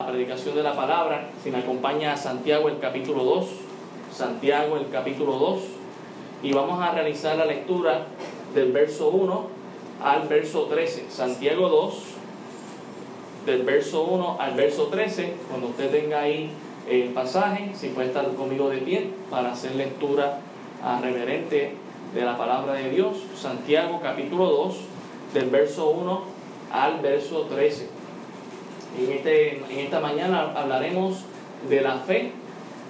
la predicación de la palabra, si me acompaña a Santiago el capítulo 2, Santiago el capítulo 2, y vamos a realizar la lectura del verso 1 al verso 13. Santiago 2, del verso 1 al verso 13, cuando usted tenga ahí el pasaje, si puede estar conmigo de pie para hacer lectura reverente de la palabra de Dios. Santiago capítulo 2, del verso 1 al verso 13. En, este, en esta mañana hablaremos de la fe,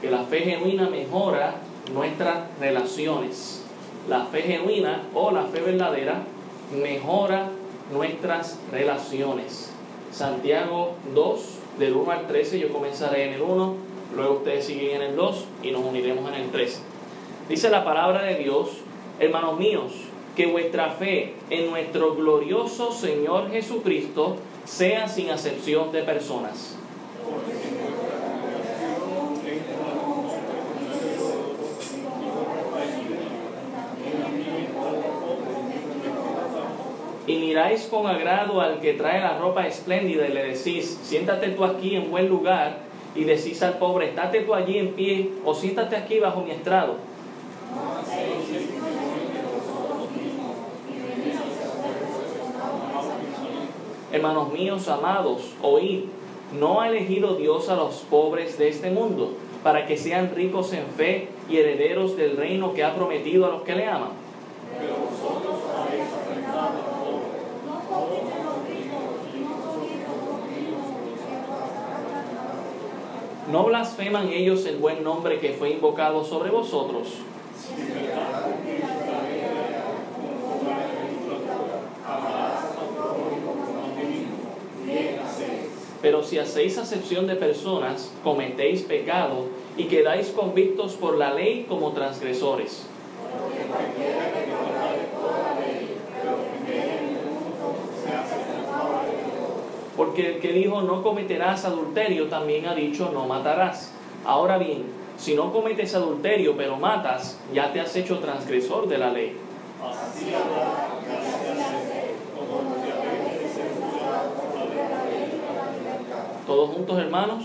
que la fe genuina mejora nuestras relaciones. La fe genuina o la fe verdadera mejora nuestras relaciones. Santiago 2, del 1 al 13, yo comenzaré en el 1, luego ustedes siguen en el 2 y nos uniremos en el 13. Dice la palabra de Dios, hermanos míos, que vuestra fe en nuestro glorioso Señor Jesucristo sea sin acepción de personas. y miráis con agrado al que trae la ropa espléndida y le decís, siéntate tú aquí en buen lugar, y decís al pobre, estate tú allí en pie, o siéntate aquí bajo mi estrado. Hermanos míos amados, oíd, ¿no ha elegido Dios a los pobres de este mundo para que sean ricos en fe y herederos del reino que ha prometido a los que le aman? ¿No blasfeman ellos el buen nombre que fue invocado sobre vosotros? Pero si hacéis acepción de personas, cometéis pecado y quedáis convictos por la ley como transgresores. Porque el que dijo no cometerás adulterio también ha dicho no matarás. Ahora bien, si no cometes adulterio pero matas, ya te has hecho transgresor de la ley. Todos juntos hermanos,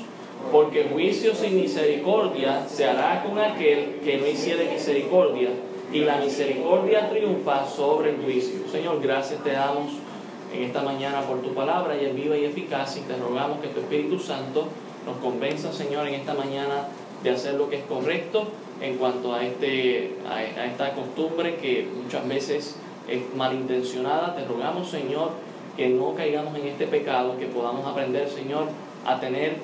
porque juicio sin misericordia se hará con aquel que no hiciere misericordia, y la misericordia triunfa sobre el juicio. Señor, gracias te damos en esta mañana por tu palabra y es viva y eficaz y te rogamos que tu Espíritu Santo nos convenza, Señor, en esta mañana de hacer lo que es correcto en cuanto a, este, a, esta costumbre que muchas veces es malintencionada. Te rogamos, Señor, que no caigamos en este pecado, que podamos aprender, Señor, a tener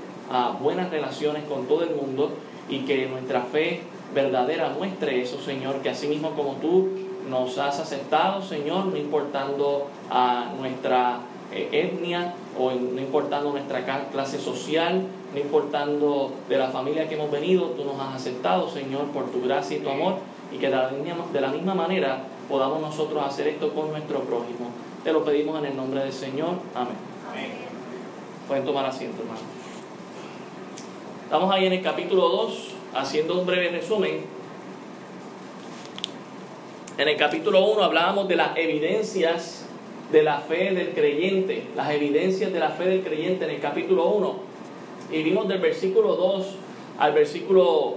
buenas relaciones con todo el mundo y que nuestra fe verdadera muestre eso, Señor, que así mismo como tú nos has aceptado, Señor, no importando a nuestra eh, etnia o no importando nuestra clase social, no importando de la familia que hemos venido, tú nos has aceptado, Señor, por tu gracia y tu amor, y que de la, de la misma manera podamos nosotros hacer esto con nuestro prójimo. Te lo pedimos en el nombre del Señor. Amén. Pueden tomar asiento, hermanos. Estamos ahí en el capítulo 2, haciendo un breve resumen en el capítulo 1 hablábamos de las evidencias de la fe del creyente, las evidencias de la fe del creyente en el capítulo 1. Y vimos del versículo 2 al versículo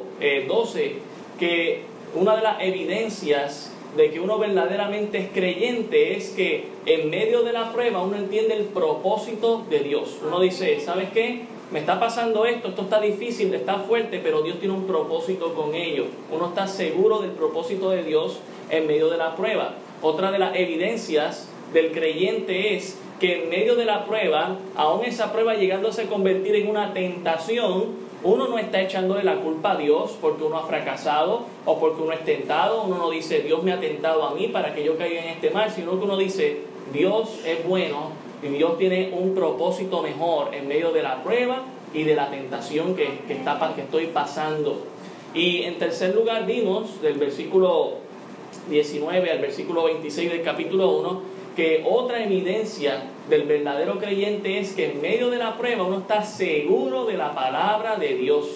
12 eh, que una de las evidencias de que uno verdaderamente es creyente es que en medio de la prueba uno entiende el propósito de Dios. Uno dice, ¿sabes qué? Me está pasando esto, esto está difícil, está fuerte, pero Dios tiene un propósito con ello. Uno está seguro del propósito de Dios en medio de la prueba. Otra de las evidencias del creyente es que en medio de la prueba, aún esa prueba llegándose a convertir en una tentación, uno no está echándole la culpa a Dios porque uno ha fracasado o porque uno es tentado. Uno no dice, Dios me ha tentado a mí para que yo caiga en este mal, sino que uno dice, Dios es bueno y Dios tiene un propósito mejor en medio de la prueba y de la tentación que, que, está, que estoy pasando. Y en tercer lugar vimos del versículo 19 al versículo 26 del capítulo 1, que otra evidencia del verdadero creyente es que en medio de la prueba uno está seguro de la palabra de Dios.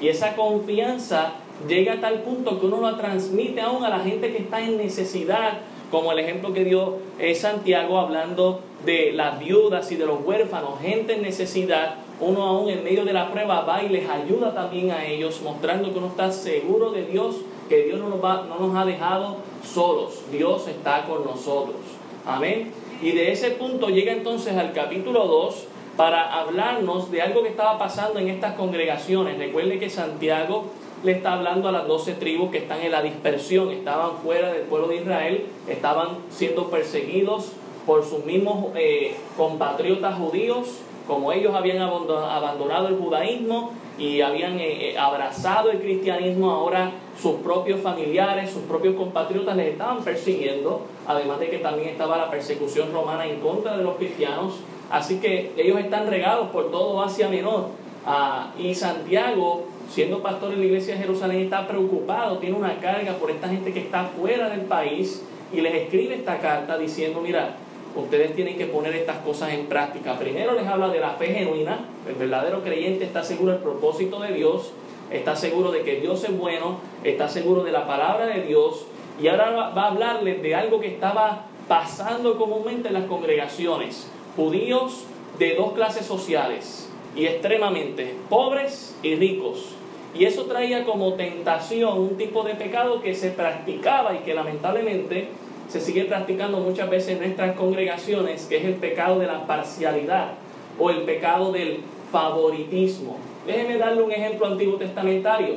Y esa confianza llega a tal punto que uno la transmite aún a la gente que está en necesidad, como el ejemplo que dio eh, Santiago hablando de las viudas y de los huérfanos, gente en necesidad. uno aún en medio de la prueba va y les ayuda también a ellos, mostrando que uno está seguro de Dios, que Dios no nos, va, no nos ha dejado solos, Dios está con nosotros. Amén. Y de ese punto llega entonces al capítulo 2 para hablarnos de algo que estaba pasando en estas congregaciones. Recuerde que Santiago le está hablando a las doce tribus que están en la dispersión, estaban fuera del pueblo de Israel, estaban siendo perseguidos por sus mismos eh, compatriotas judíos, como ellos habían abandonado el judaísmo y habían eh, eh, abrazado el cristianismo, ahora sus propios familiares, sus propios compatriotas les estaban persiguiendo, además de que también estaba la persecución romana en contra de los cristianos, así que ellos están regados por todo Asia Menor. Ah, y Santiago, siendo pastor en la iglesia de Jerusalén, está preocupado, tiene una carga por esta gente que está fuera del país y les escribe esta carta diciendo, mira, ustedes tienen que poner estas cosas en práctica. Primero les habla de la fe genuina, el verdadero creyente está seguro del propósito de Dios, está seguro de que Dios es bueno, está seguro de la palabra de Dios, y ahora va a hablarles de algo que estaba pasando comúnmente en las congregaciones. Judíos de dos clases sociales, y extremadamente pobres y ricos. Y eso traía como tentación un tipo de pecado que se practicaba y que lamentablemente se sigue practicando muchas veces en nuestras congregaciones, que es el pecado de la parcialidad o el pecado del favoritismo. Déjeme darle un ejemplo antiguo testamentario.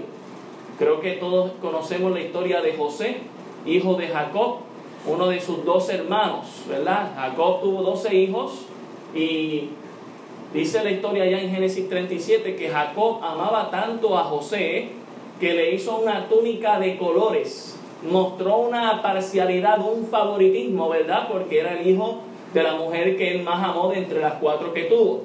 Creo que todos conocemos la historia de José, hijo de Jacob, uno de sus dos hermanos, ¿verdad? Jacob tuvo doce hijos y dice la historia ya en Génesis 37 que Jacob amaba tanto a José que le hizo una túnica de colores mostró una parcialidad, un favoritismo, ¿verdad? Porque era el hijo de la mujer que él más amó de entre las cuatro que tuvo.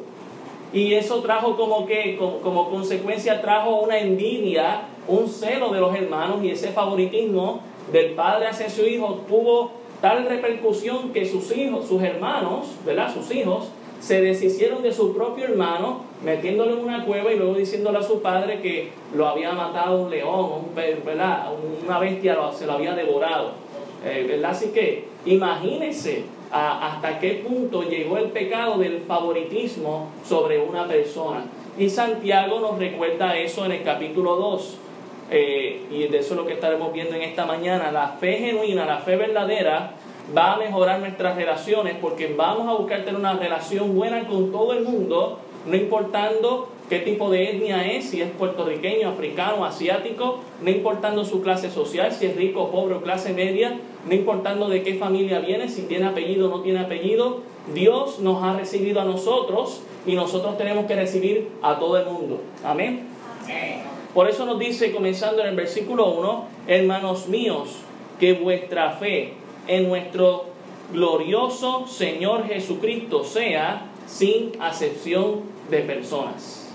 Y eso trajo como que, como, consecuencia, trajo una envidia, un celo de los hermanos y ese favoritismo del padre hacia su hijo tuvo tal repercusión que sus hijos, sus hermanos, ¿verdad? Sus hijos, se deshicieron de su propio hermano, metiéndolo en una cueva y luego diciéndole a su padre que lo había matado un león, una bestia se lo había devorado. Eh, ¿verdad? Así que imagínense hasta qué punto llegó el pecado del favoritismo sobre una persona. Y Santiago nos recuerda eso en el capítulo 2. Eh, y de eso es lo que estaremos viendo en esta mañana. La fe genuina, la fe verdadera, va a mejorar nuestras relaciones porque vamos a buscar tener una relación buena con todo el mundo, no importando qué tipo de etnia es, si es puertorriqueño, africano, asiático, no importando su clase social, si es rico, pobre o clase media, no importando de qué familia viene, si tiene apellido o no tiene apellido, Dios nos ha recibido a nosotros y nosotros tenemos que recibir a todo el mundo. Amén. Por eso nos dice, comenzando en el versículo 1, hermanos míos, que vuestra fe en nuestro glorioso Señor Jesucristo sea sin acepción de personas.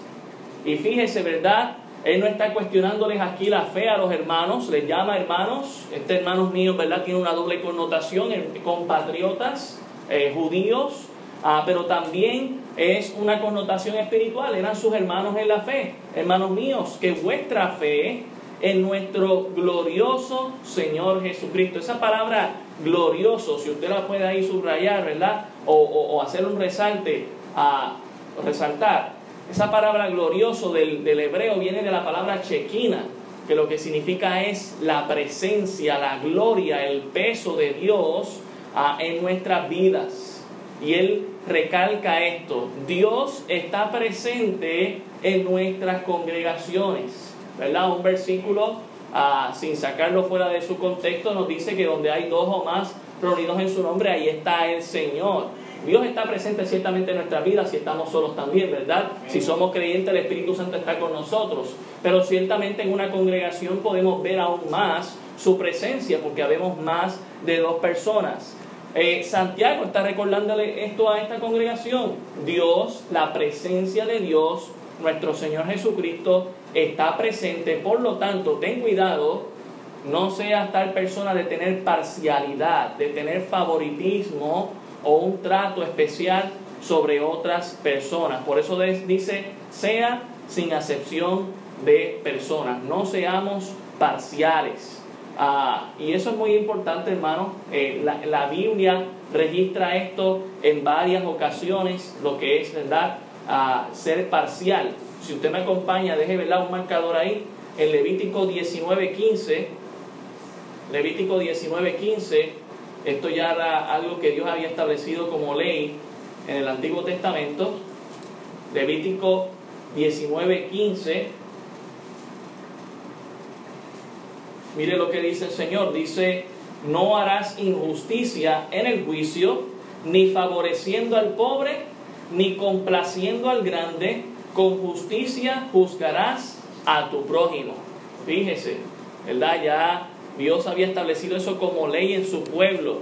Y fíjese, ¿verdad? Él no está cuestionándoles aquí la fe a los hermanos, les llama hermanos, este hermanos míos, ¿verdad? Tiene una doble connotación, compatriotas, eh, judíos, ah, pero también es una connotación espiritual, eran sus hermanos en la fe, hermanos míos, que vuestra fe en nuestro glorioso Señor Jesucristo. Esa palabra glorioso, si usted la puede ahí subrayar, ¿verdad? O, hacer un resalte, a resaltar. Esa palabra glorioso del, hebreo viene de la palabra chequina, que lo que significa es la presencia, la gloria, el peso de Dios ah, en nuestras vidas. Y él recalca esto, Dios está presente en nuestras congregaciones. ¿Verdad? Un versículo, ah, sin sacarlo fuera de su contexto, nos dice que donde hay dos o más reunidos en su nombre, ahí está el Señor. Dios está presente ciertamente en nuestra vida si estamos solos también, ¿verdad? Si somos creyentes, el Espíritu Santo está con nosotros. Pero ciertamente en una congregación podemos ver aún más su presencia porque habemos más de dos personas. Eh, Santiago está recordándole esto a esta congregación. Dios, la presencia de Dios, nuestro Señor Jesucristo, está presente, por lo tanto, ten cuidado, no seas tal persona de tener parcialidad, de tener favoritismo o un trato especial sobre otras personas. Por eso dice, sea sin acepción de personas, no seamos parciales. Ah, y eso es muy importante, hermano. Eh, la, la, Biblia registra esto en varias ocasiones, lo que es, ¿verdad? a ser parcial. Si usted me acompaña, deje un marcador ahí. En Levítico 19.15, Levítico 19.15, esto ya era algo que Dios había establecido como ley en el Antiguo Testamento. Levítico 19.15. Mire lo que dice el Señor. Dice, no harás injusticia en el juicio, ni favoreciendo al pobre, ni complaciendo al grande, con justicia juzgarás a tu prójimo. Fíjese, ¿verdad? Ya Dios había establecido eso como ley en su pueblo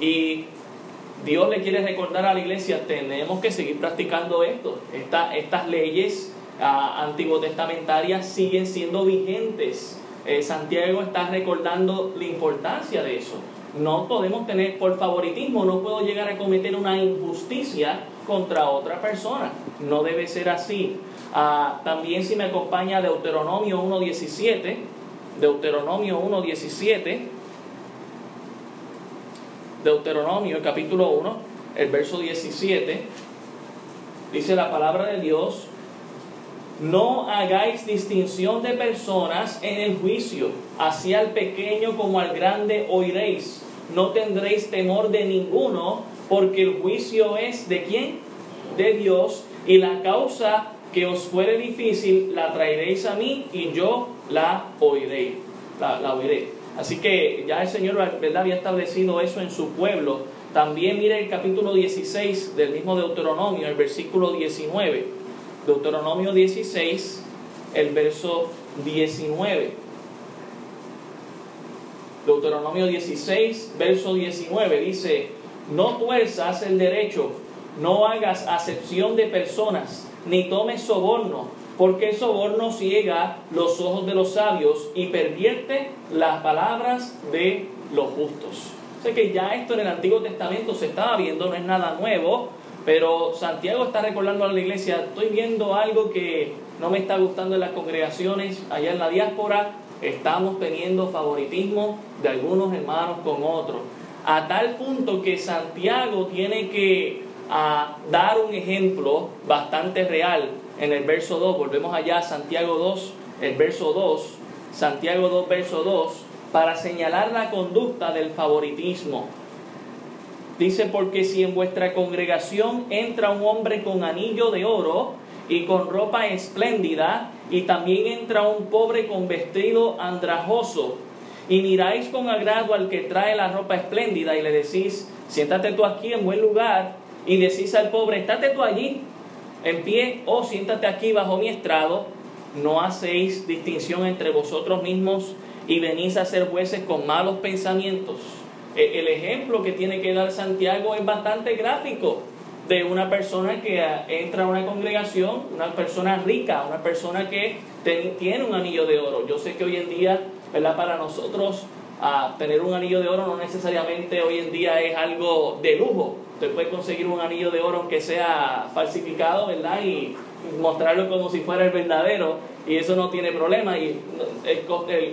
y Dios le quiere recordar a la iglesia, tenemos que seguir practicando esto. estas leyes ah, antiguo testamentarias siguen siendo vigentes. Eh, Santiago está recordando la importancia de eso. No podemos tener, por favoritismo, no puedo llegar a cometer una injusticia contra otra persona. No debe ser así. Ah, también si me acompaña Deuteronomio 1.17, Deuteronomio 1.17, Deuteronomio capítulo 1, el verso 17, dice la palabra de Dios, no hagáis distinción de personas en el juicio, hacia el pequeño como al grande oiréis, no tendréis temor de ninguno, porque el juicio es de quién? De Dios, y la causa que os fuere difícil la traeréis a mí y yo la oiré. La, oiré. Así que ya el Señor ¿verdad? había establecido eso en su pueblo. También mire el capítulo 16 del mismo Deuteronomio, el versículo 19. Deuteronomio 16, el verso 19. Deuteronomio 16, verso 19 dice, no tuerzas el derecho, no hagas acepción de personas, ni tomes soborno, porque el soborno ciega los ojos de los sabios y pervierte las palabras de los justos. Sé que ya esto en el Antiguo Testamento se estaba viendo, no es nada nuevo, pero Santiago está recordando a la iglesia, estoy viendo algo que no me está gustando en las congregaciones, allá en la diáspora estamos teniendo favoritismo de algunos hermanos con otros, a tal punto que Santiago tiene que a dar un ejemplo bastante real en el verso 2. Volvemos allá a Santiago 2, el verso 2. Santiago 2, verso 2, para señalar la conducta del favoritismo. Dice, porque si en vuestra congregación entra un hombre con anillo de oro y con ropa espléndida, y también entra un pobre con vestido andrajoso, y miráis con agrado al que trae la ropa espléndida y le decís, siéntate tú aquí en buen lugar, y decís al pobre, estate tú allí en pie o siéntate aquí bajo mi estrado, no hacéis distinción entre vosotros mismos y venís a ser jueces con malos pensamientos. E, el ejemplo que tiene que dar Santiago es bastante gráfico de una persona que entra a una congregación, una persona rica, una persona que tiene un anillo de oro. Yo sé que hoy en día, ¿verdad? Para nosotros, a tener un anillo de oro no necesariamente hoy en día es algo de lujo, Usted puede conseguir un anillo de oro aunque sea falsificado, ¿verdad? Y mostrarlo como si fuera el verdadero y eso no tiene problema y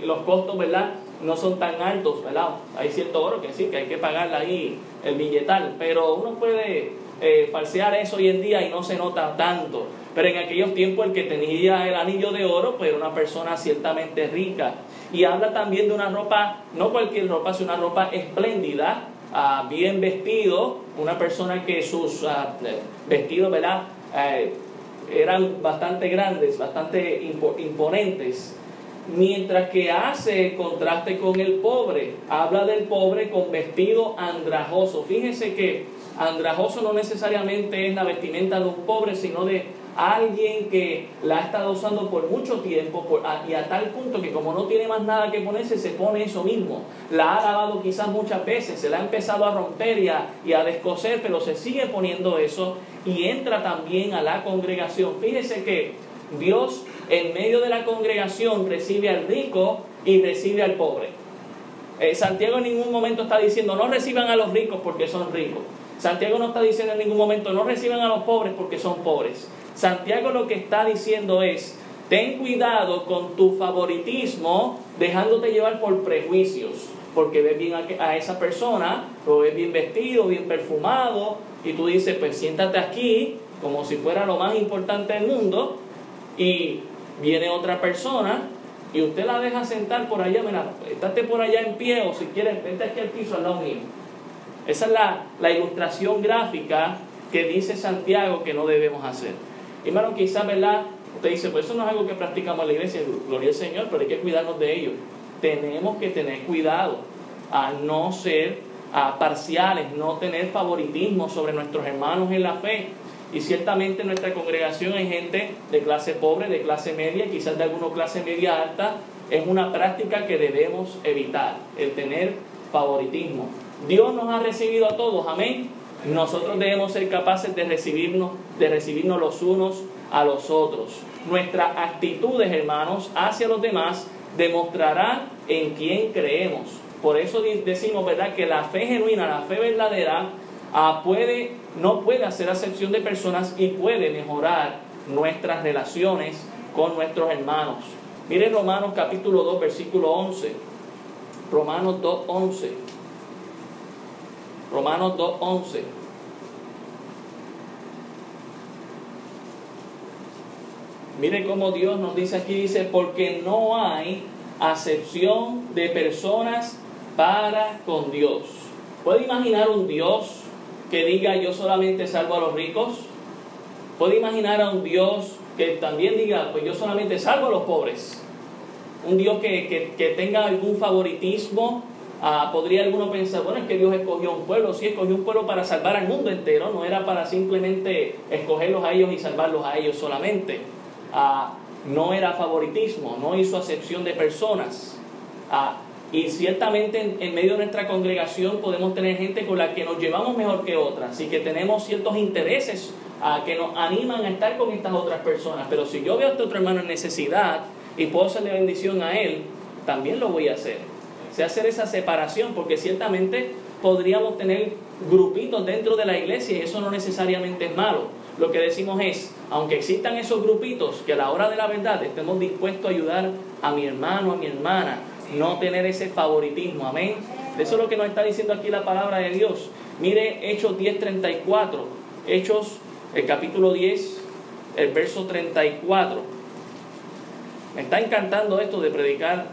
los costos, ¿verdad? No son tan altos, ¿verdad? Hay cierto oro que sí, que hay que pagarle ahí el billetal, pero uno puede eh, falsear eso hoy en día y no se nota tanto. Pero en aquellos tiempos el que tenía el anillo de oro, pues era una persona ciertamente rica. Y habla también de una ropa, no cualquier ropa, sino una ropa espléndida, Ah, bien vestido, una persona que sus ah, vestidos, ¿verdad? Eh, eran bastante grandes, bastante imponentes, mientras que hace contraste con el pobre, habla del pobre con vestido andrajoso. Fíjense que andrajoso no necesariamente es la vestimenta de un pobre, sino de alguien que la ha estado usando por mucho tiempo y a tal punto que como no tiene más nada que ponerse, se pone eso mismo. La ha lavado quizás muchas veces, se la ha empezado a romper y a, y a descoser, pero se sigue poniendo eso y entra también a la congregación. Fíjese que Dios en medio de la congregación recibe al rico y recibe al pobre. Eh, Santiago en ningún momento está diciendo no reciban a los ricos porque son ricos. Santiago no está diciendo en ningún momento no reciban a los pobres porque son pobres. Santiago lo que está diciendo es, ten cuidado con tu favoritismo dejándote llevar por prejuicios, porque ves bien a, esa persona, lo ves bien vestido, bien perfumado, y tú dices, pues siéntate aquí como si fuera lo más importante del mundo, y viene otra persona y usted la deja sentar por allá, mira, estate por allá en pie o si quieres, vente aquí al piso al lado mío. Esa es la, la ilustración gráfica que dice Santiago que no debemos hacer. Hermano, quizás, ¿verdad? Usted dice, pues eso no es algo que practicamos en la iglesia, gloria al Señor, pero hay que cuidarnos de ello. Tenemos que tener cuidado a no ser a parciales, no tener favoritismo sobre nuestros hermanos en la fe. Y ciertamente en nuestra congregación hay gente de clase pobre, de clase media, quizás de alguna clase media alta. Es una práctica que debemos evitar, el tener favoritismo. Dios nos ha recibido a todos, amén. Nosotros debemos ser capaces de recibirnos, de recibirnos los unos a los otros. Nuestras actitudes, hermanos, hacia los demás demostrará en quién creemos. Por eso decimos, ¿verdad?, que la fe genuina, la fe verdadera, ah, puede, no puede hacer acepción de personas y puede mejorar nuestras relaciones con nuestros hermanos. Miren Romanos capítulo 2, versículo 11. Romanos 2, 11. Romanos 2, 11. Mire cómo Dios nos dice aquí, dice, porque no hay acepción de personas para con Dios. ¿Puede imaginar un Dios que diga yo solamente salvo a los ricos? ¿Puede imaginar a un Dios que también diga pues yo solamente salvo a los pobres? Un Dios que, tenga algún favoritismo. Ah, podría alguno pensar, bueno, es que Dios escogió un pueblo, sí escogió un pueblo para salvar al mundo entero, no era para simplemente escogerlos a ellos y salvarlos a ellos solamente. Ah, no era favoritismo, no hizo acepción de personas. Ah, y ciertamente en, medio de nuestra congregación podemos tener gente con la que nos llevamos mejor que otras y que tenemos ciertos intereses ah, que nos animan a estar con estas otras personas. Pero si yo veo a este otro hermano en necesidad y puedo hacerle bendición a él, también lo voy a hacer. Se hacer esa separación porque ciertamente podríamos tener grupitos dentro de la iglesia y eso no necesariamente es malo lo que decimos es, aunque existan esos grupitos, que a la hora de la verdad estemos dispuestos a ayudar a mi hermano, a mi hermana, no tener ese favoritismo, amén. Eso es lo que nos está diciendo aquí la palabra de Dios. Mire Hechos 10:34, Hechos el capítulo 10, el verso 34. Me está encantando esto de predicar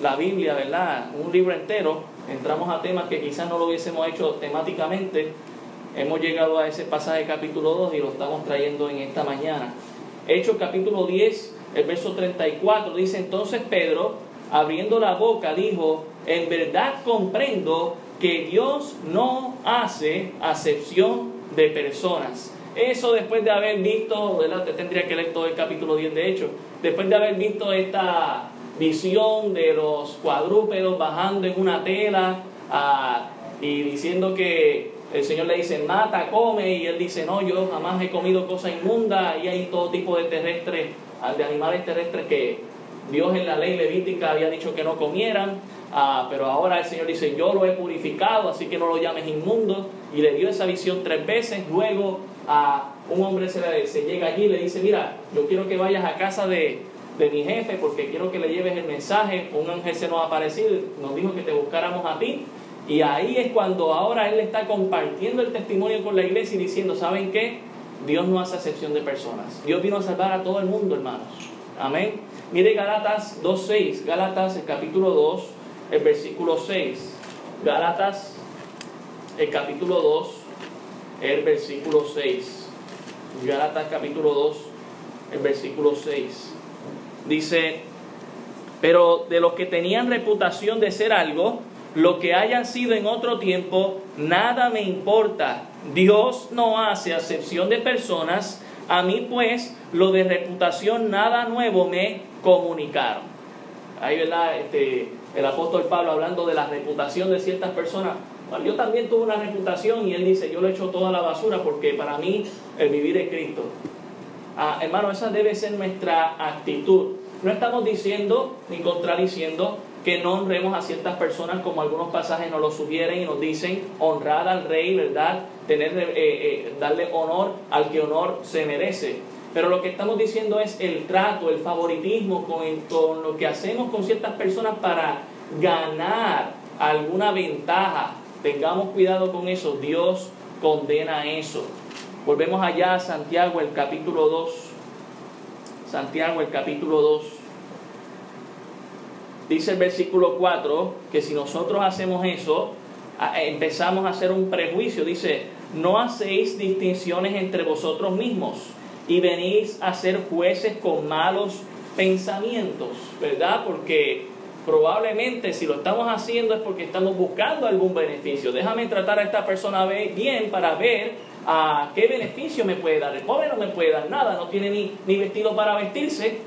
la Biblia, ¿verdad? Un libro entero. Entramos a temas que quizás no lo hubiésemos hecho temáticamente, Hemos llegado a ese pasaje capítulo 2 y lo estamos trayendo en esta mañana. Hechos capítulo 10, el verso 34 dice entonces Pedro, abriendo la boca, dijo, en verdad comprendo que Dios no hace acepción de personas. Eso después de haber visto, ¿verdad? Te tendría que leer todo el capítulo 10 de Hechos, después de haber visto esta visión de los cuadrúpedos bajando en una tela ah, y diciendo que el Señor le dice, mata, come, y él dice, no, yo jamás he comido cosa inmunda, y hay todo tipo de terrestres, de animales terrestres que Dios en la ley levítica había dicho que no comieran, ah, pero ahora el Señor dice, yo lo he purificado, así que no lo llames inmundo, y le dio esa visión tres veces, luego a un hombre se, le, se llega allí y le dice, mira, yo quiero que vayas a casa de, de mi jefe porque quiero que le lleves el mensaje, un ángel se nos ha aparecido, nos dijo que te buscáramos a ti, y ahí es cuando ahora él está compartiendo el testimonio con la iglesia y diciendo, ¿saben qué? Dios no hace excepción de personas. Dios vino a salvar a todo el mundo, hermanos. Amén. Mire Galatas 2.6. Galatas, el capítulo 2, el versículo 6. Galatas, el capítulo 2, el versículo 6. Galatas capítulo 2, el versículo 6. Dice, pero de los que tenían reputación de ser algo, lo que haya sido en otro tiempo, nada me importa. Dios no hace acepción de personas. A mí pues lo de reputación nada nuevo me comunicaron. Ahí, ¿verdad? Este, el apóstol Pablo hablando de la reputación de ciertas personas. yo también tuve una reputación y él dice, yo le echo toda la basura porque para mí el vivir es Cristo. Ah, hermano, esa debe ser nuestra actitud. No estamos diciendo ni contradiciendo que no honremos a ciertas personas como algunos pasajes nos lo sugieren y nos dicen honrar al rey, ¿verdad? Tener, eh, eh, darle honor al que honor se merece. Pero lo que estamos diciendo es el trato, el favoritismo con, con lo que hacemos con ciertas personas para ganar alguna ventaja. Tengamos cuidado con eso. Dios condena eso. Volvemos allá a Santiago, el capítulo 2. Santiago, el capítulo 2. Dice el versículo 4 que si nosotros hacemos eso, empezamos a hacer un prejuicio. Dice, no hacéis distinciones entre vosotros mismos y venís a ser jueces con malos pensamientos, ¿verdad? Porque probablemente si lo estamos haciendo es porque estamos buscando algún beneficio. Déjame tratar a esta persona bien para ver ah, qué beneficio me puede dar. El pobre no me puede dar nada, no tiene ni, ni vestido para vestirse,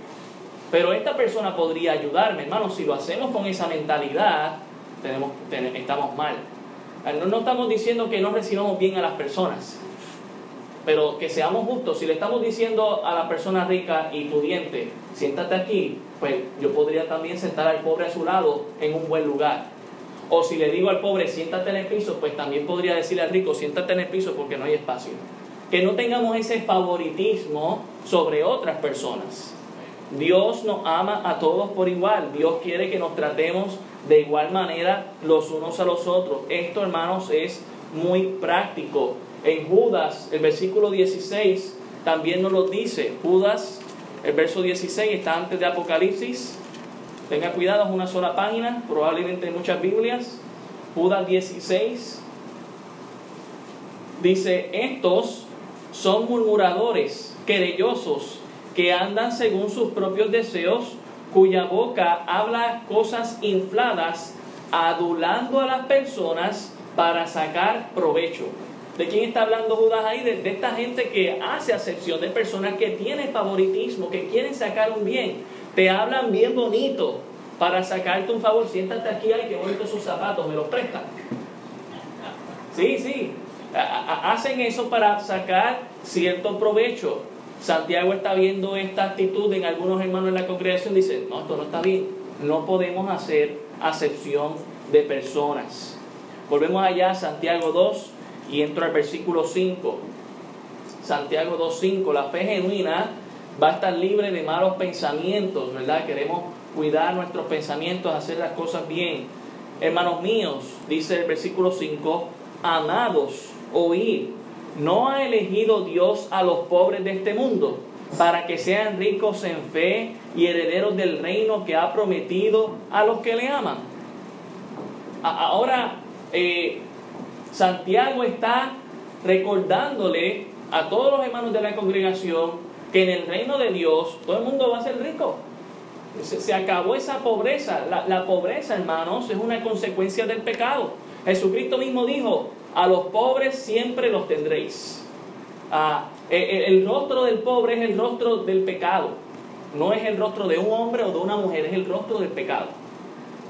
pero esta persona podría ayudarme. Hermano, si lo hacemos con esa mentalidad, tenemos, estamos mal. No, no estamos diciendo que no recibamos bien a las personas, pero que seamos justos. Si le estamos diciendo a la persona rica y pudiente, siéntate aquí, pues yo podría también sentar al pobre a su lado en un buen lugar. O si le digo al pobre, siéntate en el piso, pues también podría decirle al rico, siéntate en el piso porque no hay espacio. Que no tengamos ese favoritismo sobre otras personas. Dios nos ama a todos por igual. Dios quiere que nos tratemos de igual manera los unos a los otros. Esto, hermanos, es muy práctico. En Judas, el versículo 16, también nos lo dice. Judas, el verso 16, está antes de Apocalipsis. Tenga cuidado, es una sola página, probablemente en muchas Biblias. Judas 16 dice, estos son murmuradores, querellosos, que andan según sus propios deseos, cuya boca habla cosas infladas, adulando a las personas para sacar provecho. ¿De quién está hablando Judas ahí? De, esta gente que hace acepción de personas que tienen favoritismo, que quieren sacar un bien. Te hablan bien bonito para sacarte un favor. Siéntate aquí, ay, qué bonitos sus zapatos, me los prestan. Sí, sí. hacen eso para sacar cierto provecho. Santiago está viendo esta actitud en algunos hermanos en la congregación. Dice, no, esto no está bien. No podemos hacer acepción de personas. Volvemos allá a Santiago 2 y entro al versículo 5. Santiago 2.5, la fe genuina va a estar libre de malos pensamientos, ¿verdad? Queremos cuidar nuestros pensamientos, hacer las cosas bien. Hermanos míos, dice el versículo 5, amados, oíd, ¿no ha elegido Dios a los pobres de este mundo para que sean ricos en fe y herederos del reino que ha prometido a los que le aman? Ahora, eh, Santiago está recordándole a todos los hermanos de la congregación que en el reino de Dios todo el mundo va a ser rico. Se, acabó esa pobreza. La, pobreza, hermanos, es una consecuencia del pecado. Jesucristo mismo dijo, a los pobres siempre los tendréis. Ah, e, e, el, rostro del pobre es el rostro del pecado. No es el rostro de un hombre o de una mujer, es el rostro del pecado.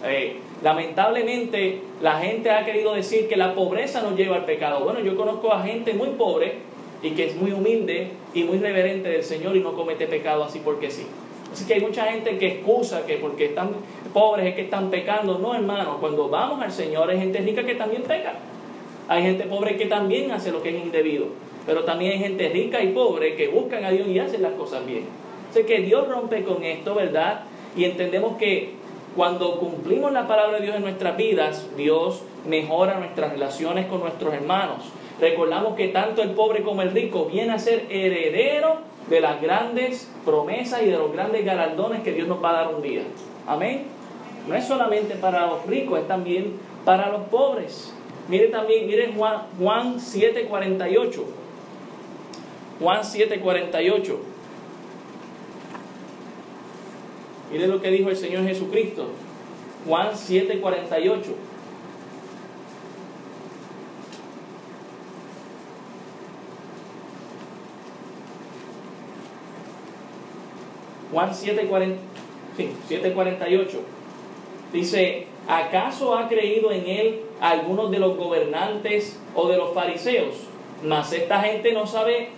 Eh, Lamentablemente la gente ha querido decir que la pobreza nos lleva al pecado. Bueno, yo conozco a gente muy pobre y que es muy humilde y muy reverente del Señor y no comete pecado así porque sí. Así que hay mucha gente que excusa que porque están pobres es que están pecando. No, hermano, cuando vamos al Señor hay gente rica que también peca. Hay gente pobre que también hace lo que es indebido. Pero también hay gente rica y pobre que buscan a Dios y hacen las cosas bien. Así que Dios rompe con esto, ¿verdad? Y entendemos que cuando cumplimos la palabra de Dios en nuestras vidas, Dios mejora nuestras relaciones con nuestros hermanos. Recordamos que tanto el pobre como el rico viene a ser heredero de las grandes promesas y de los grandes galardones que Dios nos va a dar un día. Amén. No es solamente para los ricos, es también para los pobres. Mire también, mire Juan, Juan 7:48. Juan 7:48. Mire lo que dijo el Señor Jesucristo. Juan 7:48. Juan 7:48. Sí, Dice, ¿acaso ha creído en él algunos de los gobernantes o de los fariseos? Mas esta gente no sabe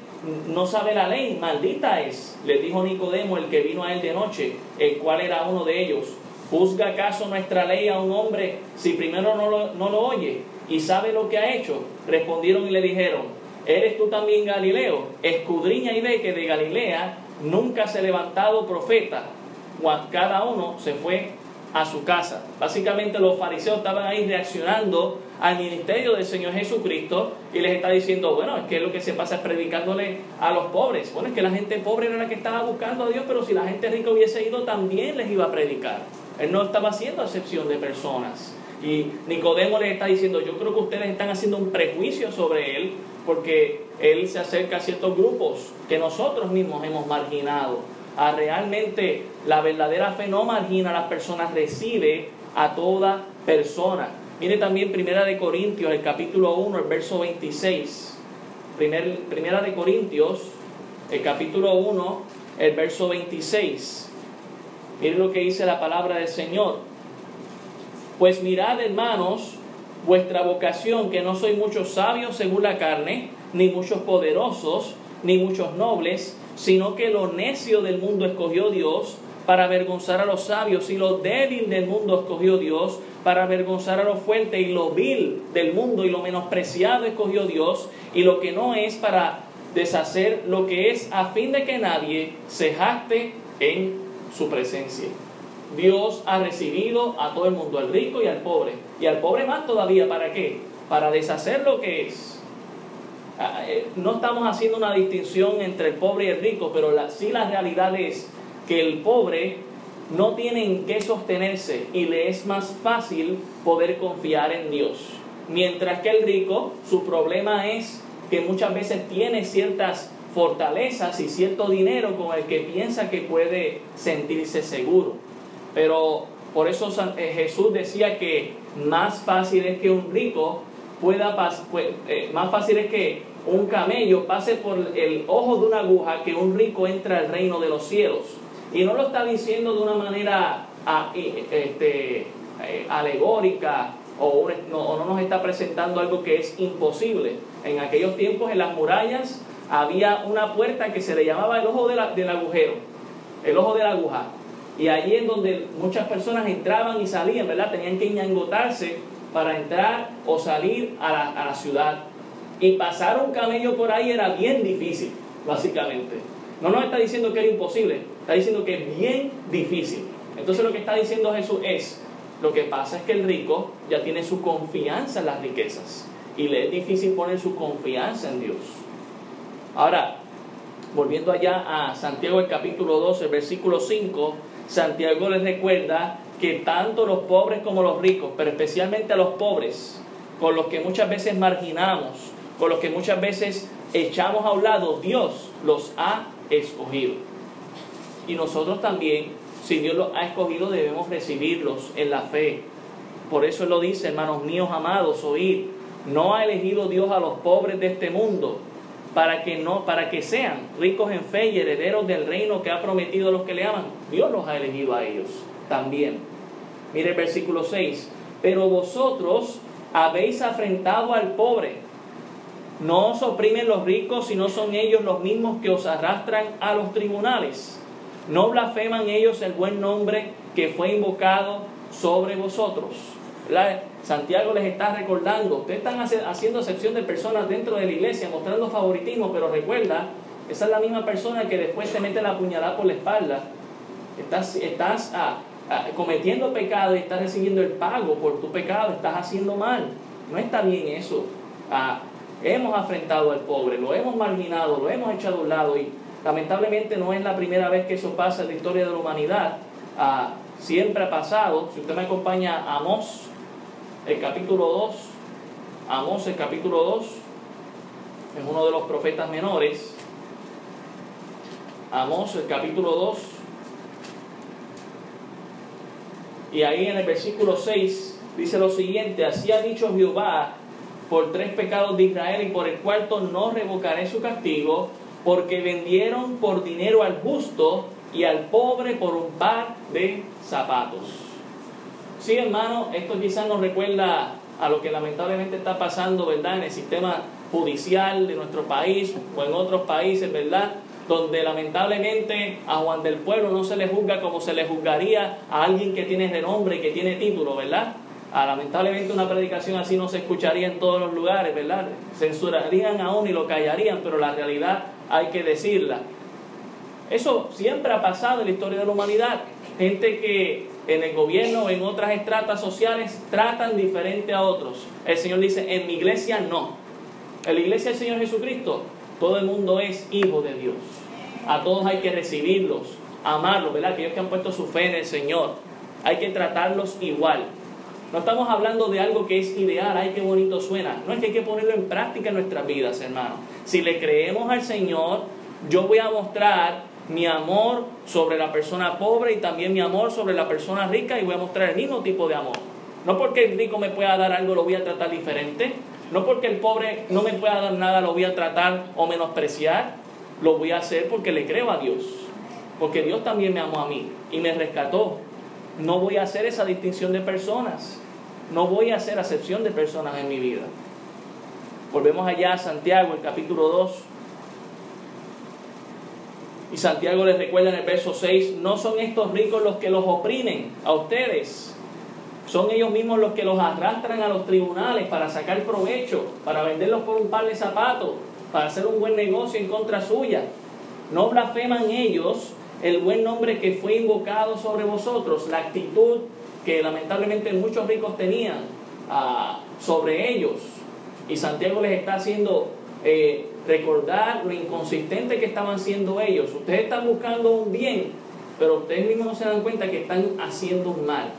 no sabe la ley, maldita es. Le dijo Nicodemo, el que vino a él de noche, el cual era uno de ellos. ¿Juzga acaso nuestra ley a un hombre si primero no lo, no lo oye y sabe lo que ha hecho? Respondieron y le dijeron, ¿eres tú también Galileo? Escudriña y ve que de Galilea nunca se ha levantado profeta. Cada uno se fue a su casa. Básicamente los fariseos estaban ahí reaccionando al ministerio del Señor Jesucristo y les está diciendo, bueno, es que lo que se pasa es predicándole a los pobres. Bueno, es que la gente pobre era la que estaba buscando a Dios, pero si la gente rica hubiese ido, también les iba a predicar. Él no estaba haciendo acepción de personas. Y Nicodemo les está diciendo, yo creo que ustedes están haciendo un prejuicio sobre él, porque él se acerca a ciertos grupos que nosotros mismos hemos marginado. A realmente la verdadera fe no margina a las personas, recibe a toda persona. Mire también Primera de Corintios, el capítulo 1, el verso 26. primera de Corintios, el capítulo 1, el verso 26. Mire lo que dice la palabra del Señor. Pues mirad, hermanos, vuestra vocación, que no soy muchos sabios según la carne, ni muchos poderosos, ni muchos nobles, sino que lo necio del mundo escogió Dios para avergonzar a los sabios, y lo débil del mundo escogió Dios para avergonzar a lo fuerte, y lo vil del mundo y lo menospreciado escogió Dios, y lo que no es para deshacer lo que es, a fin de que nadie se jacte en su presencia. Dios ha recibido a todo el mundo, al rico y al pobre. Y al pobre más todavía, ¿para qué? Para deshacer lo que es. Ah, eh, no estamos haciendo una distinción entre el pobre y el rico, pero sí la realidad es que el pobre no tiene en qué sostenerse y le es más fácil poder confiar en Dios. Mientras que el rico, su problema es que muchas veces tiene ciertas fortalezas y cierto dinero con el que piensa que puede sentirse seguro. Pero por eso eh, Jesús decía que más fácil es que un rico eh, más fácil es que un camello pase por el ojo de una aguja que un rico entra al reino de los cielos. Y no lo está diciendo de una manera ah, este, eh, alegórica o no, no nos está presentando algo que es imposible. En aquellos tiempos en las murallas había una puerta que se le llamaba el ojo del agujero, el ojo de la aguja. Y allí es donde muchas personas entraban y salían, ¿verdad? Tenían que ñangotarse para entrar o salir a la, a la ciudad. Y pasar un camello por ahí era bien difícil, básicamente. No nos está diciendo que era imposible, está diciendo que es bien difícil. Entonces lo que está diciendo Jesús es, lo que pasa es que el rico ya tiene su confianza en las riquezas y le es difícil poner su confianza en Dios. Ahora, volviendo allá a Santiago el capítulo 12, versículo 5, Santiago les recuerda que tanto los pobres como los ricos, pero especialmente a los pobres, con los que muchas veces marginamos, con los que muchas veces echamos a un lado, Dios los ha escogido. Y nosotros también, si Dios los ha escogido, debemos recibirlos en la fe. Por eso lo dice, hermanos míos amados, oíd, no ha elegido Dios a los pobres de este mundo, para que no para que sean ricos en fe y herederos del reino que ha prometido a los que le aman. Dios los ha elegido a ellos también. Mire el versículo 6. Pero vosotros habéis afrentado al pobre. No os oprimen los ricos, sino son ellos los mismos que os arrastran a los tribunales. No blasfeman ellos el buen nombre que fue invocado sobre vosotros. Santiago les está recordando, ustedes están haciendo excepción de personas dentro de la iglesia, mostrando favoritismo, pero recuerda, esa es la misma persona que después te mete la puñalada por la espalda. Estás, estás cometiendo pecado y estás recibiendo el pago por tu pecado, estás haciendo mal. No está bien eso. Ah, hemos afrentado al pobre, lo hemos marginado, lo hemos echado a un lado y lamentablemente no es la primera vez que eso pasa en la historia de la humanidad. siempre ha pasado. Si usted me acompaña a Amós el capítulo 2, Amós el capítulo 2, es uno de los profetas menores. Amós el capítulo 2. Y ahí en el versículo 6 dice lo siguiente, así ha dicho Jehová por tres pecados de Israel y por el cuarto no revocaré su castigo, porque vendieron por dinero al justo y al pobre por un par de zapatos. Sí, hermano, esto quizás nos recuerda a lo que lamentablemente está pasando, ¿verdad?, en el sistema judicial de nuestro país o en otros países, ¿verdad?, donde lamentablemente a Juan del Pueblo no se le juzga como se le juzgaría a alguien que tiene renombre y que tiene título, ¿verdad? Ah, lamentablemente una predicación así no se escucharía en todos los lugares, ¿verdad? Censurarían a uno y lo callarían, pero la realidad hay que decirla. Eso siempre ha pasado en la historia de la humanidad. Gente que en el gobierno o en otras estratas sociales tratan diferente a otros. El Señor dice, en mi iglesia no. En la iglesia del Señor Jesucristo, todo el mundo es hijo de Dios. A todos hay que recibirlos, amarlos, ¿verdad? Aquellos que han puesto su fe en el Señor. Hay que tratarlos igual. No estamos hablando de algo que es ideal, ay, qué bonito suena. No es que hay que ponerlo en práctica en nuestras vidas, hermano. Si le creemos al Señor, yo voy a mostrar mi amor sobre la persona pobre y también mi amor sobre la persona rica y voy a mostrar el mismo tipo de amor. No porque el rico me pueda dar algo lo voy a tratar diferente. No porque el pobre no me pueda dar nada lo voy a tratar o menospreciar. Lo voy a hacer porque le creo a Dios. Porque Dios también me amó a mí y me rescató. No voy a hacer esa distinción de personas. No voy a hacer acepción de personas en mi vida. Volvemos allá a Santiago, el capítulo 2. Y Santiago les recuerda en el verso 6, no son estos ricos los que los oprimen a ustedes. Son ellos mismos los que los arrastran a los tribunales para sacar provecho, para venderlos por un par de zapatos, para hacer un buen negocio en contra suya. No blasfeman ellos el buen nombre que fue invocado sobre vosotros, la actitud que lamentablemente muchos ricos tenían ah, sobre ellos. Y Santiago les está haciendo eh, recordar lo inconsistente que estaban siendo ellos. Ustedes están buscando un bien, pero ustedes mismos no se dan cuenta que están haciendo un mal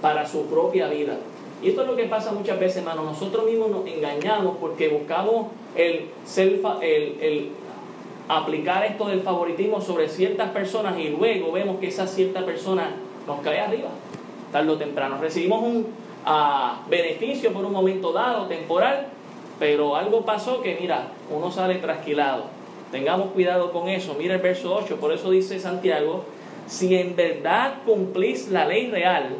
para su propia vida. Y esto es lo que pasa muchas veces, hermano. Nosotros mismos nos engañamos porque buscamos el, el, el aplicar esto del favoritismo sobre ciertas personas y luego vemos que esa cierta persona nos cae arriba, tarde o temprano. Recibimos un ah, beneficio por un momento dado, temporal, pero algo pasó que, mira, uno sale trasquilado. Tengamos cuidado con eso. Mira el verso 8, por eso dice Santiago, si en verdad cumplís la ley real,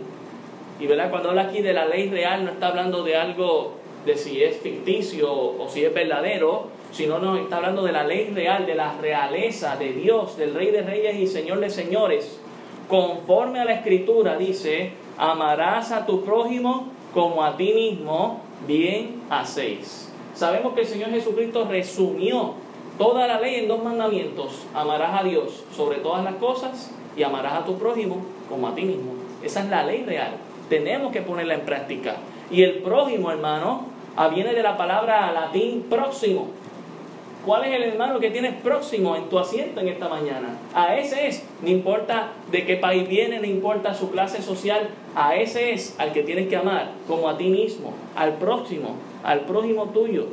y verdad, cuando habla aquí de la ley real no está hablando de algo de si es ficticio o si es verdadero, sino nos está hablando de la ley real, de la realeza de Dios, del Rey de Reyes y Señor de Señores. Conforme a la Escritura dice, amarás a tu prójimo como a ti mismo, bien hacéis. Sabemos que el Señor Jesucristo resumió toda la ley en dos mandamientos. Amarás a Dios sobre todas las cosas y amarás a tu prójimo como a ti mismo. Esa es la ley real. Tenemos que ponerla en práctica. Y el prójimo, hermano, viene de la palabra latín próximo. ¿Cuál es el hermano que tienes próximo en tu asiento en esta mañana? A ese es, no importa de qué país viene, no importa su clase social, a ese es al que tienes que amar, como a ti mismo, al próximo, al prójimo tuyo.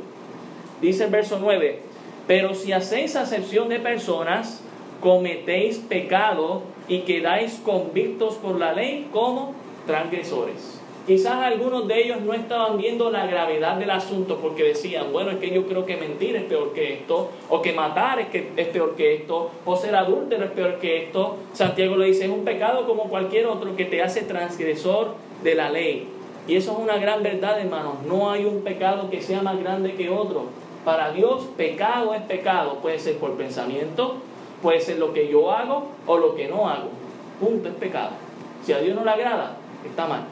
Dice el verso 9, pero si hacéis acepción de personas, cometéis pecado y quedáis convictos por la ley como transgresores. Quizás algunos de ellos no estaban viendo la gravedad del asunto porque decían, bueno, es que yo creo que mentir es peor que esto, o que matar es, que es peor que esto, o ser adúltero es peor que esto. Santiago le dice, es un pecado como cualquier otro que te hace transgresor de la ley. Y eso es una gran verdad, hermanos. No hay un pecado que sea más grande que otro. Para Dios, pecado es pecado. Puede ser por pensamiento, puede ser lo que yo hago o lo que no hago. Punto, es pecado. Si a Dios no le agrada, está mal.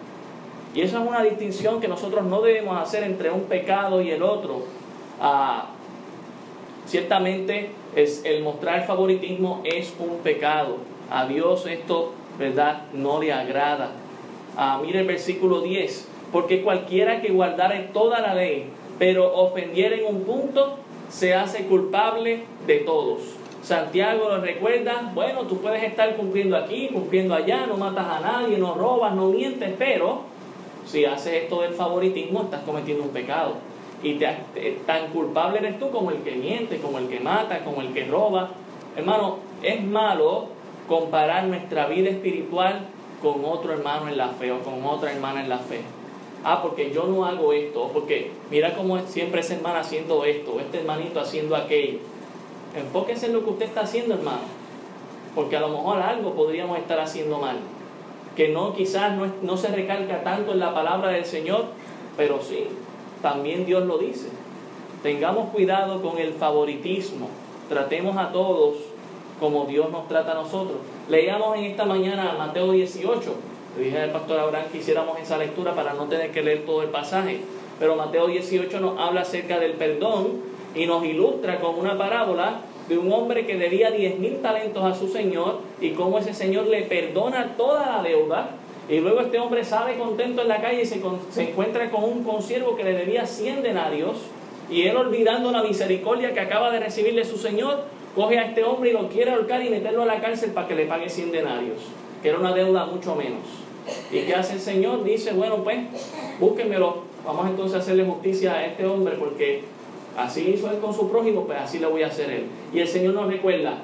Y eso es una distinción que nosotros no debemos hacer entre un pecado y el otro. Ah, ciertamente es, el mostrar favoritismo es un pecado. A Dios esto, ¿verdad?, no le agrada. Ah, mire el versículo 10. Porque cualquiera que guardare toda la ley, pero ofendiera en un punto, se hace culpable de todos. Santiago lo recuerda, bueno, tú puedes estar cumpliendo aquí, cumpliendo allá, no matas a nadie, no robas, no mientes, pero si haces esto del favoritismo, estás cometiendo un pecado. Y te, tan culpable eres tú como el que miente, como el que mata, como el que roba. Hermano, es malo comparar nuestra vida espiritual con otro hermano en la fe o con otra hermana en la fe. Ah, porque yo no hago esto, porque mira cómo siempre esa hermana haciendo esto, este hermanito haciendo aquello. Enfóquese en lo que usted está haciendo, hermano, porque a lo mejor algo podríamos estar haciendo mal que no quizás no, se recalca tanto en la palabra del Señor, pero sí, también Dios lo dice. Tengamos cuidado con el favoritismo, tratemos a todos como Dios nos trata a nosotros. Leíamos en esta mañana Mateo 18, le dije al pastor Abraham que hiciéramos esa lectura para no tener que leer todo el pasaje, pero Mateo 18 nos habla acerca del perdón y nos ilustra con una parábola de un hombre que debía diez mil talentos a su señor y cómo ese señor le perdona toda la deuda Y luego este hombre sale contento en la calle y se, se encuentra con un consiervo que le debía 100 denarios. Y él olvidando la misericordia que acaba de recibirle su señor, coge a este hombre y lo quiere ahorcar y meterlo a la cárcel para que le pague 100 denarios, que era una deuda mucho menos. ¿Y qué hace el Señor? Dice, bueno, pues, búsquenmelo, vamos entonces a hacerle justicia a este hombre porque así hizo él con su prójimo, pues así le voy a hacer él. Y el Señor nos recuerda,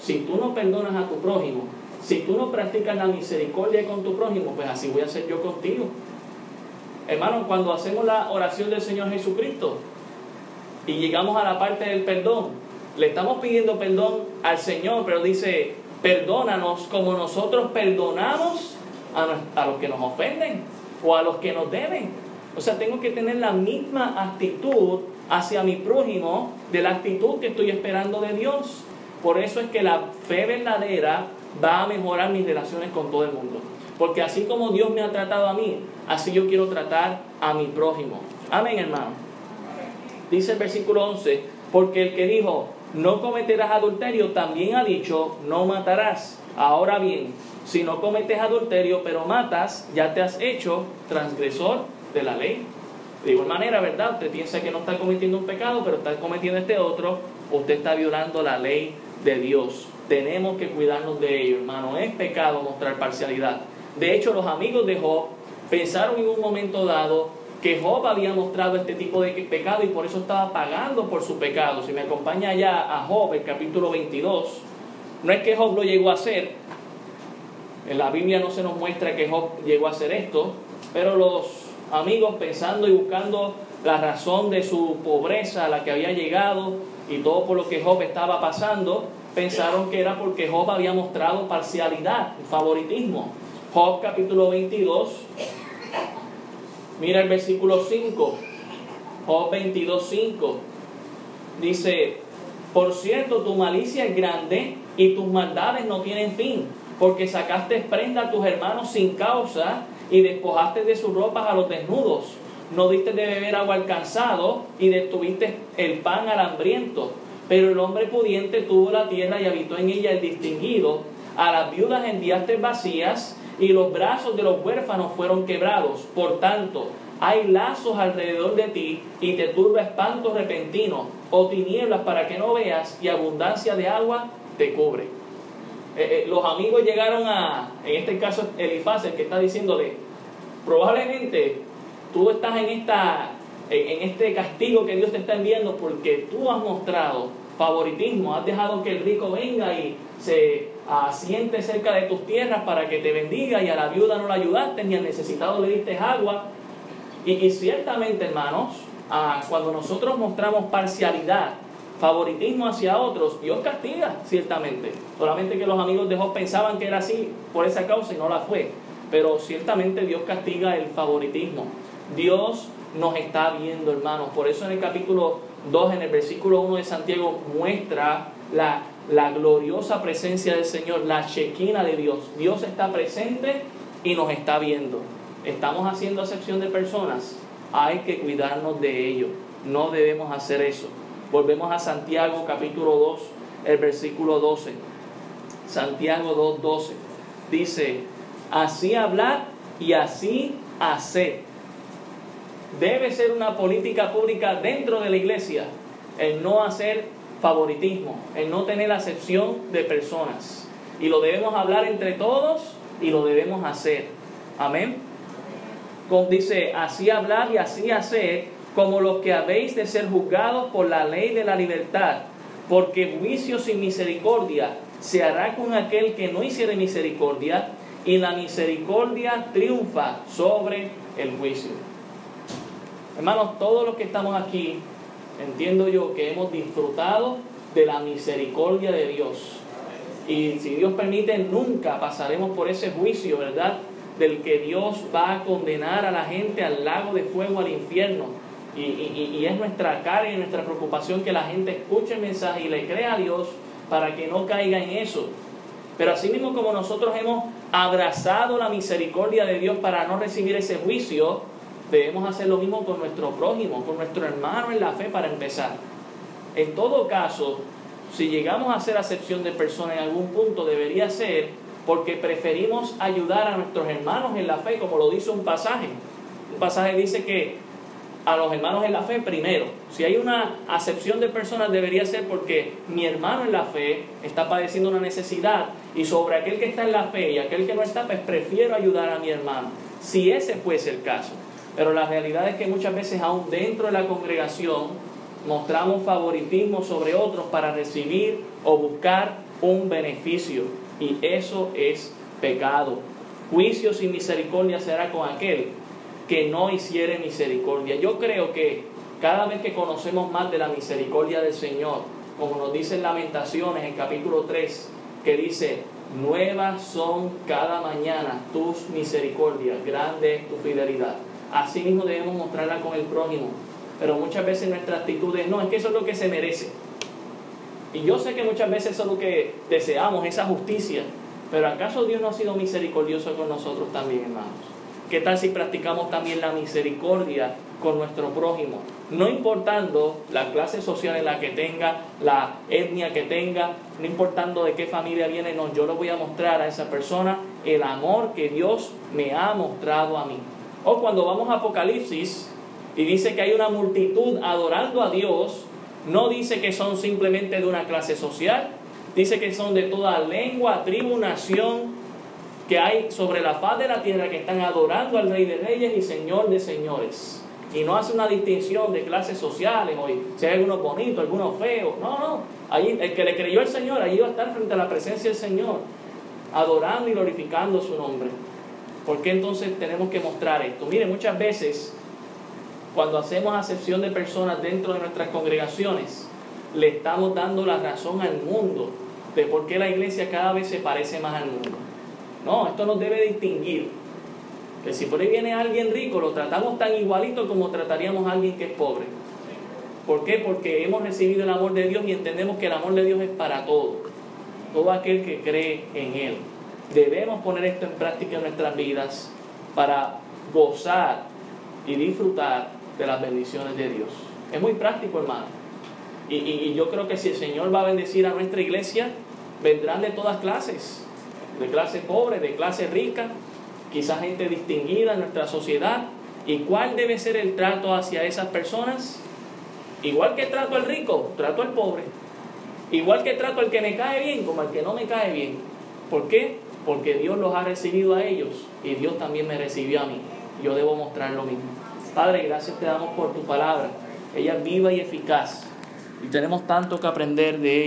si tú no perdonas a tu prójimo, si tú no practicas la misericordia con tu prójimo, pues así voy a hacer yo contigo. Hermano, cuando hacemos la oración del Señor Jesucristo y llegamos a la parte del perdón, le estamos pidiendo perdón al Señor, pero dice, perdónanos como nosotros perdonamos a, los que nos ofenden o a los que nos deben. O sea, tengo que tener la misma actitud hacia mi prójimo de la actitud que estoy esperando de Dios. Por eso es que la fe verdadera va a mejorar mis relaciones con todo el mundo. Porque así como Dios me ha tratado a mí, así yo quiero tratar a mi prójimo. Amén, hermano. Dice el versículo 11, porque el que dijo, no cometerás adulterio, también ha dicho, no matarás. Ahora bien, si no cometes adulterio, pero matas, ya te has hecho transgresor de la ley. De igual manera, ¿verdad? Usted piensa que no está cometiendo un pecado, pero está cometiendo este otro, usted está violando la ley de Dios. Tenemos que cuidarnos de ello, hermano. Es pecado mostrar parcialidad. De hecho, los amigos de Job pensaron en un momento dado que Job había mostrado este tipo de pecado y por eso estaba pagando por su pecado. Si me acompaña ya a Job, el capítulo 22, no es que Job lo llegó a hacer, en la Biblia no se nos muestra que Job llegó a hacer esto, pero los amigos pensando y buscando la razón de su pobreza a la que había llegado y todo por lo que Job estaba pasando, pensaron que era porque Job había mostrado parcialidad, favoritismo. Job capítulo 22, Mira el versículo 5, Job 22, 5. Dice, por cierto, tu malicia es grande y tus maldades no tienen fin, porque sacaste prenda a tus hermanos sin causa y despojaste de sus ropas a los desnudos. No diste de beber agua al cansado y detuviste el pan al hambriento. Pero el hombre pudiente tuvo la tierra y habitó en ella el distinguido. A las viudas enviaste vacías y los brazos de los huérfanos fueron quebrados. Por tanto, hay lazos alrededor de ti y te turba espanto repentino o tinieblas para que no veas y abundancia de agua te cubre. Eh, eh, los amigos llegaron a, en este caso Elifaz, el que está diciéndole, probablemente tú estás en, esta, en este castigo que Dios te está enviando porque tú has mostrado favoritismo, has dejado que el rico venga y se asiente cerca de tus tierras para que te bendiga y a la viuda no la ayudaste ni al necesitado le diste agua. Y, ciertamente, hermanos, ah, cuando nosotros mostramos parcialidad, favoritismo hacia otros, Dios castiga, ciertamente. Solamente que los amigos de Job pensaban que era así por esa causa y no la fue. Pero ciertamente Dios castiga el favoritismo. Dios nos está viendo, hermanos. Por eso en el capítulo 2, en el versículo 1 de Santiago, muestra la la gloriosa presencia del Señor, la chequina de Dios. Dios está presente y nos está viendo. Estamos haciendo acepción de personas. Hay que cuidarnos de ello. No debemos hacer eso. Volvemos a Santiago capítulo 2, el versículo 12. Santiago 2, 12. Dice, así hablar y así hacer. Debe ser una política pública dentro de la iglesia el no hacer favoritismo, el no tener acepción de personas. Y lo debemos hablar entre todos y lo debemos hacer. Amén. Dice, así hablar y así hacer como los que habéis de ser juzgados por la ley de la libertad, porque juicio sin misericordia se hará con aquel que no hiciere misericordia, y la misericordia triunfa sobre el juicio. Hermanos, todos los que estamos aquí entiendo yo que hemos disfrutado de la misericordia de Dios. Y si Dios permite, nunca pasaremos por ese juicio, ¿verdad? Del que Dios va a condenar a la gente al lago de fuego, al infierno. Y, es nuestra carga y nuestra preocupación que la gente escuche el mensaje y le crea a Dios para que no caiga en eso. Pero así mismo como nosotros hemos abrazado la misericordia de Dios para no recibir ese juicio, debemos hacer lo mismo con nuestro prójimo, con nuestro hermano en la fe para empezar. En todo caso, si llegamos a hacer acepción de persona en algún punto, debería ser porque preferimos ayudar a nuestros hermanos en la fe, como lo dice un pasaje. Un pasaje dice que a los hermanos en la fe primero. Si hay una acepción de personas debería ser porque mi hermano en la fe está padeciendo una necesidad y sobre aquel que está en la fe y aquel que no está, pues prefiero ayudar a mi hermano. Si ese fuese el caso. Pero la realidad es que muchas veces aún dentro de la congregación mostramos favoritismo sobre otros para recibir o buscar un beneficio. Y eso es pecado. Juicio sin misericordia será con aquel que no hiciere misericordia. Yo creo que cada vez que conocemos más de la misericordia del Señor, como nos dice en Lamentaciones en capítulo 3, que dice, nuevas son cada mañana tus misericordias, grande es tu fidelidad. Así mismo debemos mostrarla con el prójimo. Pero muchas veces nuestra actitud es, no, es que eso es lo que se merece. Y yo sé que muchas veces eso es lo que deseamos, esa justicia. Pero ¿acaso Dios no ha sido misericordioso con nosotros también, hermanos? ¿Qué tal si practicamos también la misericordia con nuestro prójimo? No importando la clase social en la que tenga, la etnia que tenga, no importando de qué familia viene, no, yo le voy a mostrar a esa persona el amor que Dios me ha mostrado a mí. O cuando vamos a Apocalipsis y dice que hay una multitud adorando a Dios, no dice que son simplemente de una clase social, dice que son de toda lengua, tribu, nación, que hay sobre la faz de la tierra que están adorando al Rey de Reyes y Señor de Señores. Y no hace una distinción de clases sociales, hoy, si hay algunos bonitos, algunos feos. No, no. Allí, el que le creyó al Señor, allí va a estar frente a la presencia del Señor, adorando y glorificando su nombre. ¿Por qué entonces tenemos que mostrar esto? Mire, muchas veces, cuando hacemos acepción de personas dentro de nuestras congregaciones, le estamos dando la razón al mundo de por qué la iglesia cada vez se parece más al mundo. No, esto nos debe distinguir. Que si por ahí viene alguien rico, lo tratamos tan igualito como trataríamos a alguien que es pobre. ¿Por qué? Porque hemos recibido el amor de Dios y entendemos que el amor de Dios es para todo. Todo aquel que cree en Él. Debemos poner esto en práctica en nuestras vidas para gozar y disfrutar de las bendiciones de Dios. Es muy práctico, hermano. Y, y yo creo que si el Señor va a bendecir a nuestra iglesia, vendrán de todas clases de clase pobre, de clase rica, quizás gente distinguida en nuestra sociedad. ¿Y cuál debe ser el trato hacia esas personas? Igual que trato al rico, trato al pobre. Igual que trato al que me cae bien como al que no me cae bien. ¿Por qué? Porque Dios los ha recibido a ellos y Dios también me recibió a mí. Yo debo mostrar lo mismo. Padre, gracias te damos por tu palabra. Ella es viva y eficaz. Y tenemos tanto que aprender de ella.